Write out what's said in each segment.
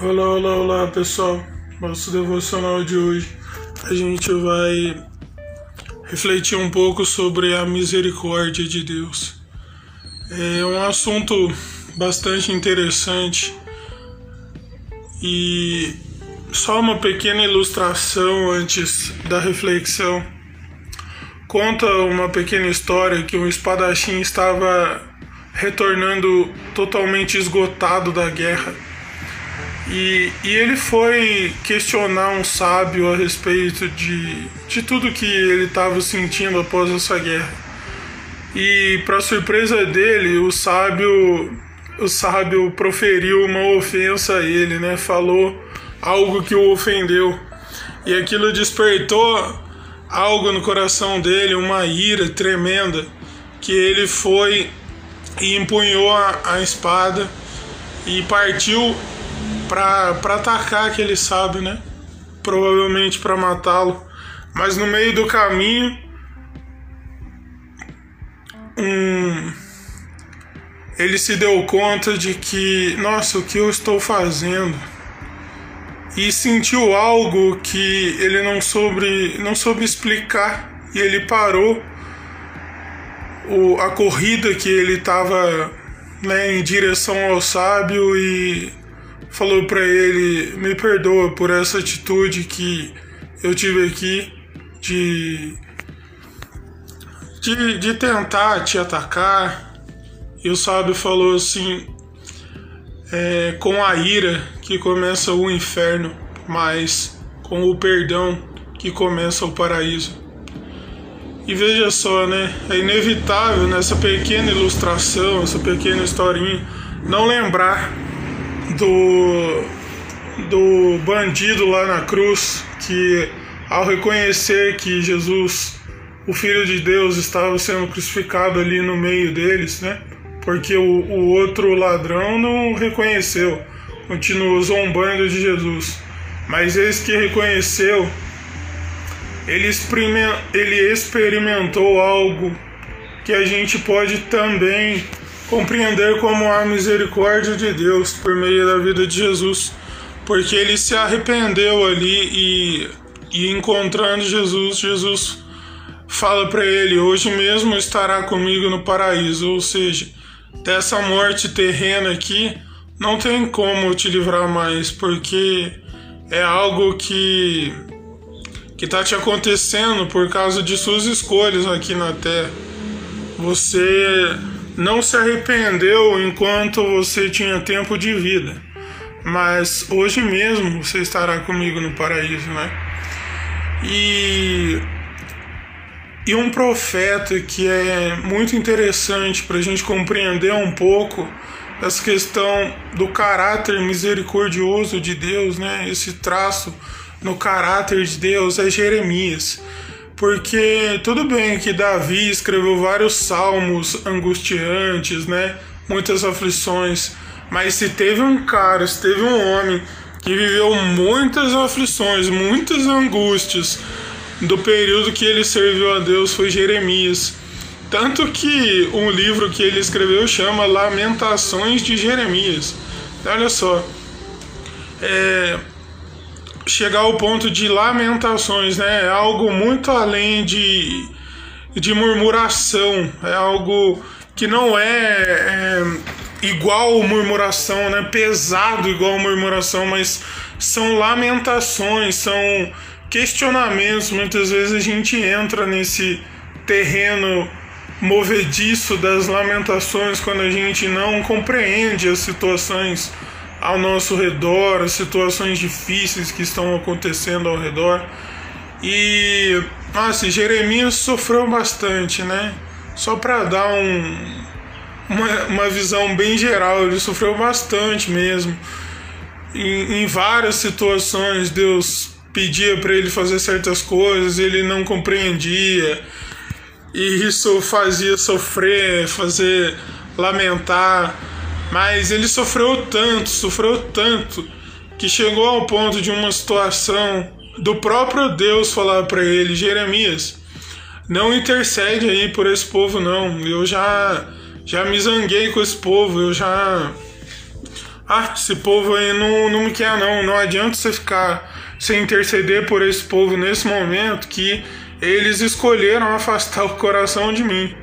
Olá, olá, olá pessoal. Nosso devocional de hoje a gente vai refletir um pouco sobre a misericórdia de Deus. É um assunto bastante interessante e só uma pequena ilustração antes da reflexão. Conta uma pequena história que um espadachim estava retornando totalmente esgotado da guerra e, e ele foi questionar um sábio a respeito de, de tudo que ele estava sentindo após essa guerra. E para surpresa dele, o sábio o sábio proferiu uma ofensa a ele, né? Falou algo que o ofendeu. E aquilo despertou algo no coração dele, uma ira tremenda, que ele foi e empunhou a, a espada e partiu para atacar aquele sábio, né? Provavelmente para matá-lo. Mas no meio do caminho, um, ele se deu conta de que, nossa, o que eu estou fazendo? E sentiu algo que ele não soube, não soube explicar. E ele parou o, a corrida que ele estava né, em direção ao sábio e falou para ele: Me perdoa por essa atitude que eu tive aqui de, de, de tentar te atacar. E o sábio falou assim: é, Com a ira que começa o inferno, mas com o perdão que começa o paraíso. E veja só, né? É inevitável nessa pequena ilustração, essa pequena historinha, não lembrar do, do bandido lá na cruz que, ao reconhecer que Jesus, o Filho de Deus, estava sendo crucificado ali no meio deles, né? Porque o, o outro ladrão não reconheceu, continuou zombando de Jesus. Mas esse que reconheceu, ele, ele experimentou algo que a gente pode também compreender como a misericórdia de Deus por meio da vida de Jesus, porque ele se arrependeu ali e, e encontrando Jesus, Jesus fala para ele: Hoje mesmo estará comigo no paraíso. Ou seja, dessa morte terrena aqui, não tem como te livrar mais, porque é algo que que está te acontecendo por causa de suas escolhas aqui na terra. Você não se arrependeu enquanto você tinha tempo de vida, mas hoje mesmo você estará comigo no paraíso, né? E, e um profeta que é muito interessante para a gente compreender um pouco essa questão do caráter misericordioso de Deus, né? Esse traço no caráter de Deus é Jeremias. Porque tudo bem que Davi escreveu vários salmos angustiantes, né? Muitas aflições, mas se teve um cara, se teve um homem que viveu muitas aflições, muitas angústias do período que ele serviu a Deus foi Jeremias. Tanto que um livro que ele escreveu chama Lamentações de Jeremias. Olha só, é, chegar ao ponto de lamentações, né? É algo muito além de, de murmuração, é algo que não é, é igual murmuração, né? Pesado igual murmuração, mas são lamentações, são questionamentos. Muitas vezes a gente entra nesse terreno movediço das lamentações quando a gente não compreende as situações ao nosso redor, as situações difíceis que estão acontecendo ao redor. E assim, Jeremias sofreu bastante, né? Só para dar um, uma, uma visão bem geral, ele sofreu bastante mesmo. Em, em várias situações, Deus pedia para ele fazer certas coisas, ele não compreendia, e isso fazia sofrer, fazer lamentar. Mas ele sofreu tanto, sofreu tanto, que chegou ao ponto de uma situação do próprio Deus falar para ele: Jeremias, não intercede aí por esse povo, não. Eu já, já me zanguei com esse povo, eu já ah, esse povo aí não, não me quer não, não adianta você ficar sem interceder por esse povo nesse momento que eles escolheram afastar o coração de mim.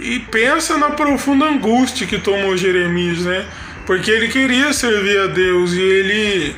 E pensa na profunda angústia que tomou Jeremias, né? Porque ele queria servir a Deus e ele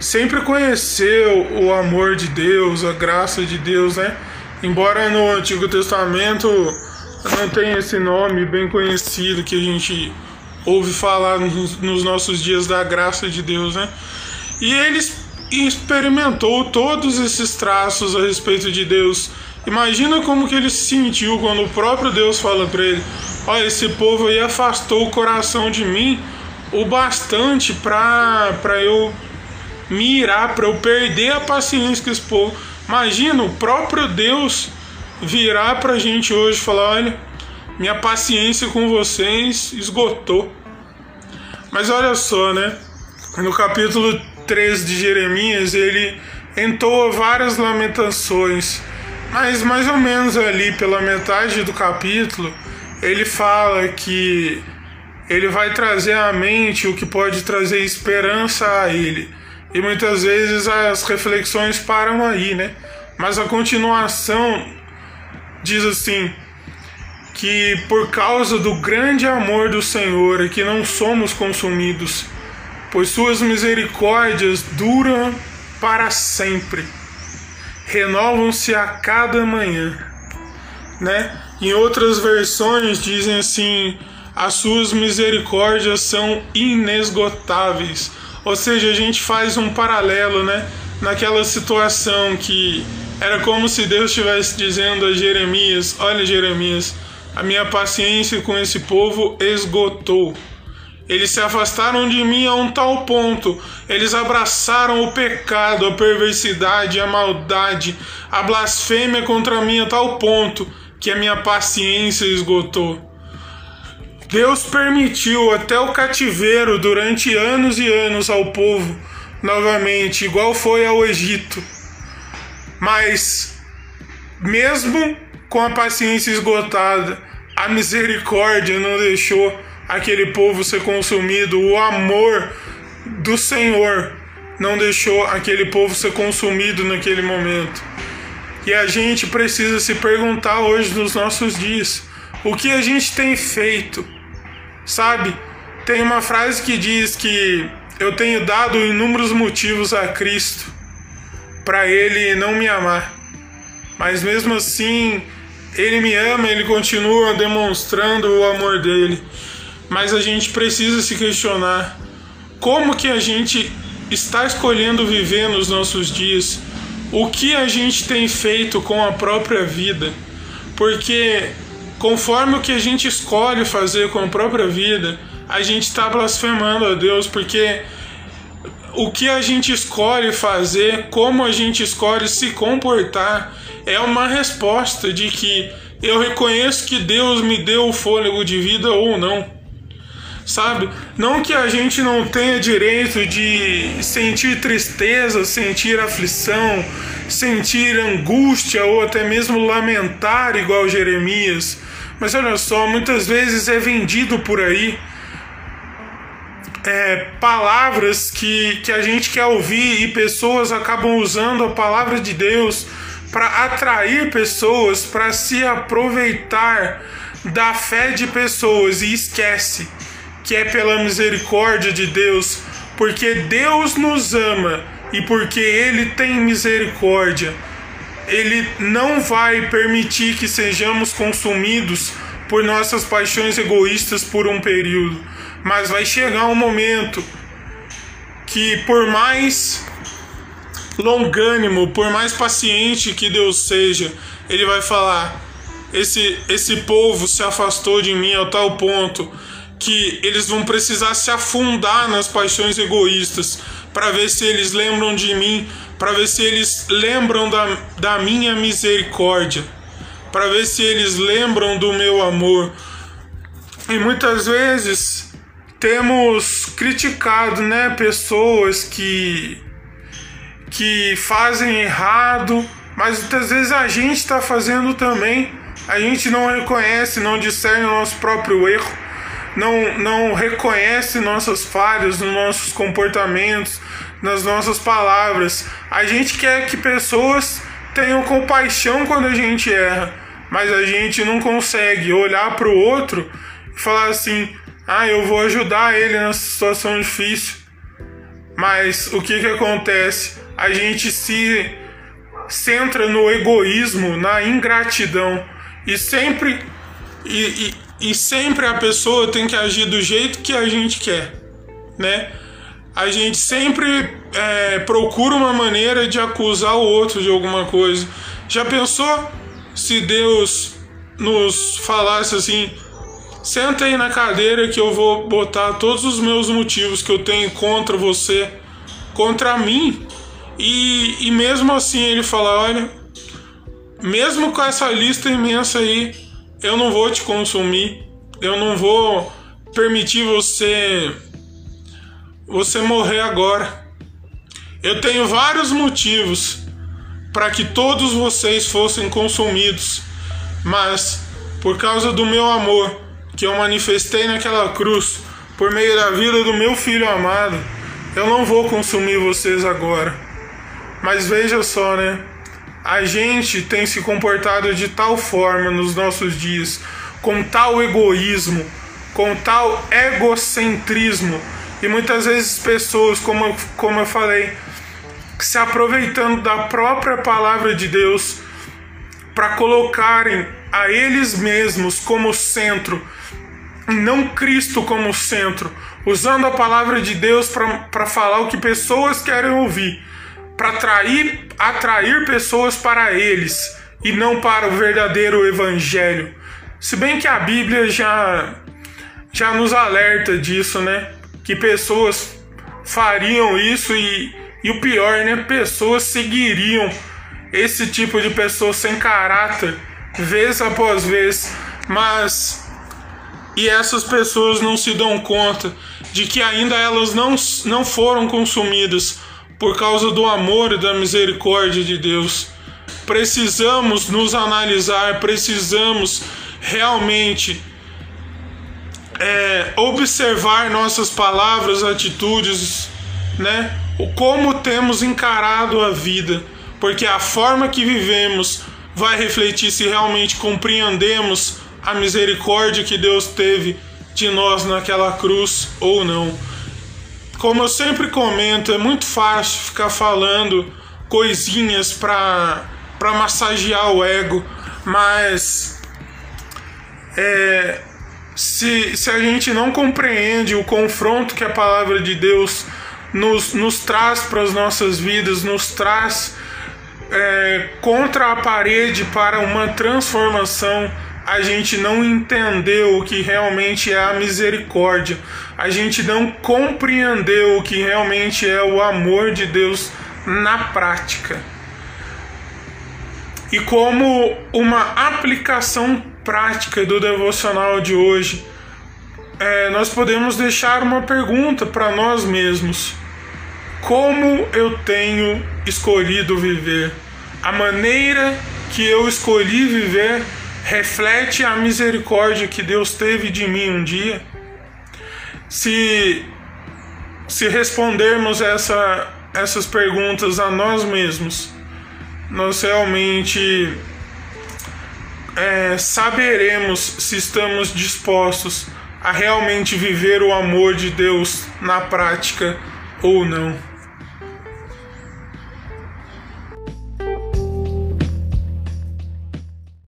sempre conheceu o amor de Deus, a graça de Deus, né? Embora no Antigo Testamento não tenha esse nome bem conhecido que a gente ouve falar nos nossos dias da graça de Deus, né? E ele experimentou todos esses traços a respeito de Deus. Imagina como que ele se sentiu quando o próprio Deus fala para ele: "Olha, esse povo aí afastou o coração de mim o bastante para para eu me irar, para eu perder a paciência com esse povo". Imagina o próprio Deus virar para a gente hoje e falar: olha, minha paciência com vocês esgotou. Mas olha só, né? No capítulo 3 de Jeremias, ele entoa várias lamentações, mas mais ou menos ali pela metade do capítulo, ele fala que ele vai trazer à mente o que pode trazer esperança a ele. E muitas vezes as reflexões param aí, né? Mas a continuação diz assim: que por causa do grande amor do Senhor é que não somos consumidos, pois suas misericórdias duram para sempre, renovam-se a cada manhã, né? Em outras versões dizem assim: as suas misericórdias são inesgotáveis. Ou seja, a gente faz um paralelo, né? Naquela situação que era como se Deus estivesse dizendo a Jeremias: Olha, Jeremias, a minha paciência com esse povo esgotou. Eles se afastaram de mim a um tal ponto. Eles abraçaram o pecado, a perversidade, a maldade, a blasfêmia contra mim a tal ponto que a minha paciência esgotou. Deus permitiu até o cativeiro durante anos e anos ao povo, novamente, igual foi ao Egito. Mas, mesmo com a paciência esgotada, a misericórdia não deixou aquele povo ser consumido, o amor do Senhor não deixou aquele povo ser consumido naquele momento. E a gente precisa se perguntar hoje nos nossos dias: o que a gente tem feito? Sabe? Tem uma frase que diz que eu tenho dado inúmeros motivos a Cristo para ele não me amar. Mas mesmo assim, ele me ama, ele continua demonstrando o amor dele. Mas a gente precisa se questionar como que a gente está escolhendo viver nos nossos dias? O que a gente tem feito com a própria vida? Porque conforme o que a gente escolhe fazer com a própria vida, a gente está blasfemando a Deus, porque o que a gente escolhe fazer, como a gente escolhe se comportar, é uma resposta de que eu reconheço que Deus me deu o fôlego de vida ou não. Sabe? Não que a gente não tenha direito de sentir tristeza, sentir aflição, sentir angústia ou até mesmo lamentar igual Jeremias. Mas olha só, muitas vezes é vendido por aí é, palavras que, que a gente quer ouvir e pessoas acabam usando a palavra de Deus para atrair pessoas, para se aproveitar da fé de pessoas e esquece que é pela misericórdia de Deus, porque Deus nos ama e porque Ele tem misericórdia. Ele não vai permitir que sejamos consumidos por nossas paixões egoístas por um período mas vai chegar um momento que, por mais longânimo, por mais paciente que Deus seja, Ele vai falar: esse, esse povo se afastou de mim a tal ponto que eles vão precisar se afundar nas paixões egoístas para ver se eles lembram de mim, para ver se eles lembram da, da minha misericórdia, para ver se eles lembram do meu amor. E muitas vezes temos criticado, né, pessoas que que fazem errado, mas muitas vezes a gente está fazendo também. A gente não reconhece, não discerne o nosso próprio erro. Não, não reconhece nossas falhas nos nossos comportamentos, nas nossas palavras. A gente quer que pessoas tenham compaixão quando a gente erra, mas a gente não consegue olhar para o outro e falar assim: ah, eu vou ajudar ele nessa situação difícil. Mas o que, que acontece? A gente se centra no egoísmo, na ingratidão e sempre e, e sempre a pessoa tem que agir do jeito que a gente quer, né? A gente sempre é, procura uma maneira de acusar o outro de alguma coisa. Já pensou se Deus nos falasse assim: senta aí na cadeira que eu vou botar todos os meus motivos que eu tenho contra você, contra mim, e, e mesmo assim ele fala: olha, mesmo com essa lista imensa aí, eu não vou te consumir, eu não vou permitir você você morrer agora. Eu tenho vários motivos para que todos vocês fossem consumidos, mas por causa do meu amor que eu manifestei naquela cruz, por meio da vida do meu filho amado, eu não vou consumir vocês agora. Mas veja só, né? A gente tem se comportado de tal forma nos nossos dias, com tal egoísmo, com tal egocentrismo, e muitas vezes pessoas, como, como eu falei, se aproveitando da própria palavra de Deus para colocarem a eles mesmos como centro, não Cristo como centro, usando a palavra de Deus para falar o que pessoas querem ouvir, para atrair, atrair pessoas para eles e não para o verdadeiro evangelho. Se bem que a Bíblia já já nos alerta disso, né? Que pessoas fariam isso e, e o pior, né? Pessoas seguiriam esse tipo de pessoa sem caráter, vez após vez, mas e essas pessoas não se dão conta de que ainda elas não, não foram consumidas por causa do amor e da misericórdia de Deus. Precisamos nos analisar, precisamos realmente é, observar nossas palavras, atitudes, né? Como temos encarado a vida, porque a forma que vivemos vai refletir se realmente compreendemos a misericórdia que Deus teve de nós naquela cruz ou não. Como eu sempre comento, é muito fácil ficar falando coisinhas para para massagear o ego, mas é, se, se a gente não compreende o confronto que a palavra de Deus nos, nos traz para as nossas vidas, nos traz é, contra a parede para uma transformação, a gente não entendeu o que realmente é a misericórdia, a gente não compreendeu o que realmente é o amor de Deus na prática. E como uma aplicação prática do devocional de hoje, é, nós podemos deixar uma pergunta para nós mesmos: Como eu tenho escolhido viver? A maneira que eu escolhi viver reflete a misericórdia que Deus teve de mim um dia? Se, se respondermos essa, essas perguntas a nós mesmos, nós realmente é, saberemos se estamos dispostos a realmente viver o amor de Deus na prática ou não.